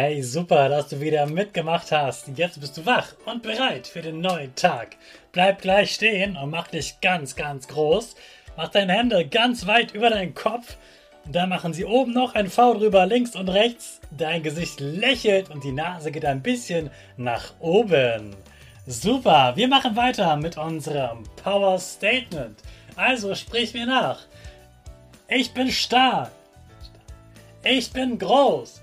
Hey, super, dass du wieder mitgemacht hast. Jetzt bist du wach und bereit für den neuen Tag. Bleib gleich stehen und mach dich ganz, ganz groß. Mach deine Hände ganz weit über deinen Kopf. Und dann machen sie oben noch ein V drüber, links und rechts. Dein Gesicht lächelt und die Nase geht ein bisschen nach oben. Super, wir machen weiter mit unserem Power Statement. Also sprich mir nach. Ich bin stark. Ich bin groß.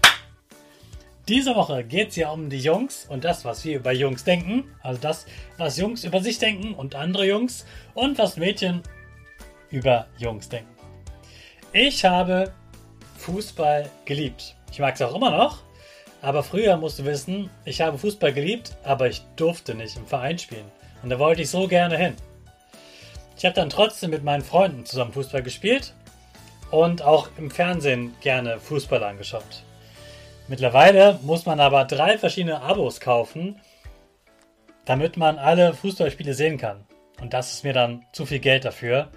Diese Woche geht es ja um die Jungs und das, was wir über Jungs denken. Also das, was Jungs über sich denken und andere Jungs und was Mädchen über Jungs denken. Ich habe Fußball geliebt. Ich mag es auch immer noch. Aber früher musst du wissen, ich habe Fußball geliebt, aber ich durfte nicht im Verein spielen. Und da wollte ich so gerne hin. Ich habe dann trotzdem mit meinen Freunden zusammen Fußball gespielt und auch im Fernsehen gerne Fußball angeschaut. Mittlerweile muss man aber drei verschiedene Abos kaufen, damit man alle Fußballspiele sehen kann. Und das ist mir dann zu viel Geld dafür.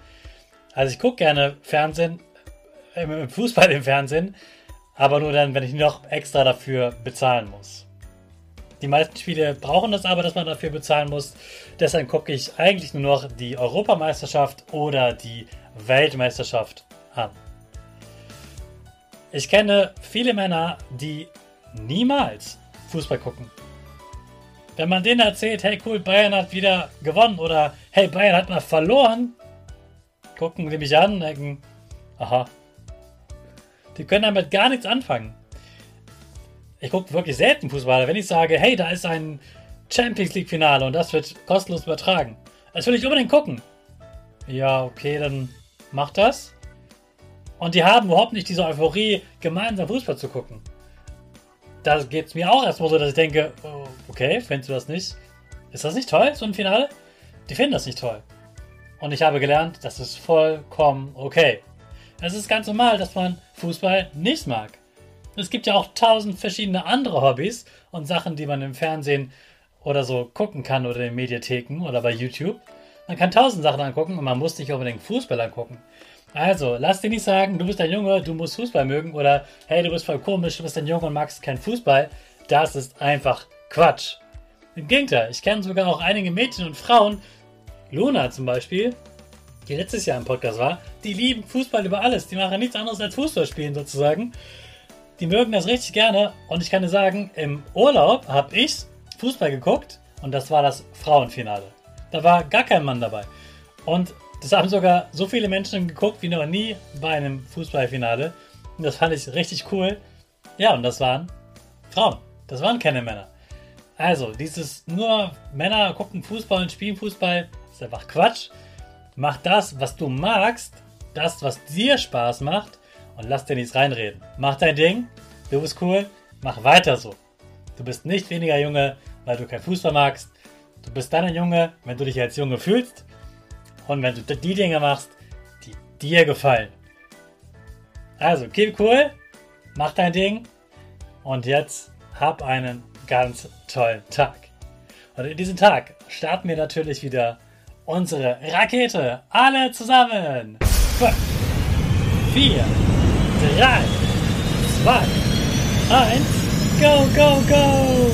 Also ich gucke gerne Fernsehen, Fußball im Fernsehen, aber nur dann, wenn ich noch extra dafür bezahlen muss. Die meisten Spiele brauchen das aber, dass man dafür bezahlen muss. Deshalb gucke ich eigentlich nur noch die Europameisterschaft oder die Weltmeisterschaft an. Ich kenne viele Männer, die niemals Fußball gucken. Wenn man denen erzählt, hey cool, Bayern hat wieder gewonnen oder hey, Bayern hat mal verloren, gucken die mich an und denken, aha. Die können damit gar nichts anfangen. Ich gucke wirklich selten Fußball. Wenn ich sage, hey, da ist ein Champions League Finale und das wird kostenlos übertragen, das will ich unbedingt gucken. Ja, okay, dann mach das. Und die haben überhaupt nicht diese Euphorie, gemeinsam Fußball zu gucken. Da geht es mir auch erstmal so, dass ich denke, oh, okay, findest du das nicht? Ist das nicht toll, so ein Finale? Die finden das nicht toll. Und ich habe gelernt, das ist vollkommen okay. Es ist ganz normal, dass man Fußball nicht mag. Es gibt ja auch tausend verschiedene andere Hobbys und Sachen, die man im Fernsehen oder so gucken kann oder in Mediatheken oder bei YouTube. Man kann tausend Sachen angucken und man muss nicht unbedingt Fußball angucken. Also, lass dir nicht sagen, du bist ein Junge, du musst Fußball mögen oder hey, du bist voll komisch, du bist ein Junge und magst keinen Fußball. Das ist einfach Quatsch. Im Gegenteil, ich kenne sogar auch einige Mädchen und Frauen, Luna zum Beispiel, die letztes Jahr im Podcast war, die lieben Fußball über alles. Die machen nichts anderes als Fußball spielen sozusagen. Die mögen das richtig gerne und ich kann dir sagen, im Urlaub habe ich Fußball geguckt und das war das Frauenfinale. Da war gar kein Mann dabei. Und das haben sogar so viele Menschen geguckt wie noch nie bei einem Fußballfinale. Und das fand ich richtig cool. Ja, und das waren Frauen. Das waren keine Männer. Also, dieses nur Männer gucken Fußball und spielen Fußball ist einfach Quatsch. Mach das, was du magst, das, was dir Spaß macht und lass dir nichts reinreden. Mach dein Ding. du bist cool, mach weiter so. Du bist nicht weniger Junge, weil du kein Fußball magst. Du bist dann ein Junge, wenn du dich als Junge fühlst und wenn du die Dinge machst, die dir gefallen. Also, keep cool, mach dein Ding und jetzt hab einen ganz tollen Tag. Und in diesem Tag starten wir natürlich wieder unsere Rakete. Alle zusammen. 5, 4, 3, 2, 1, go, go, go!